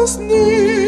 just need.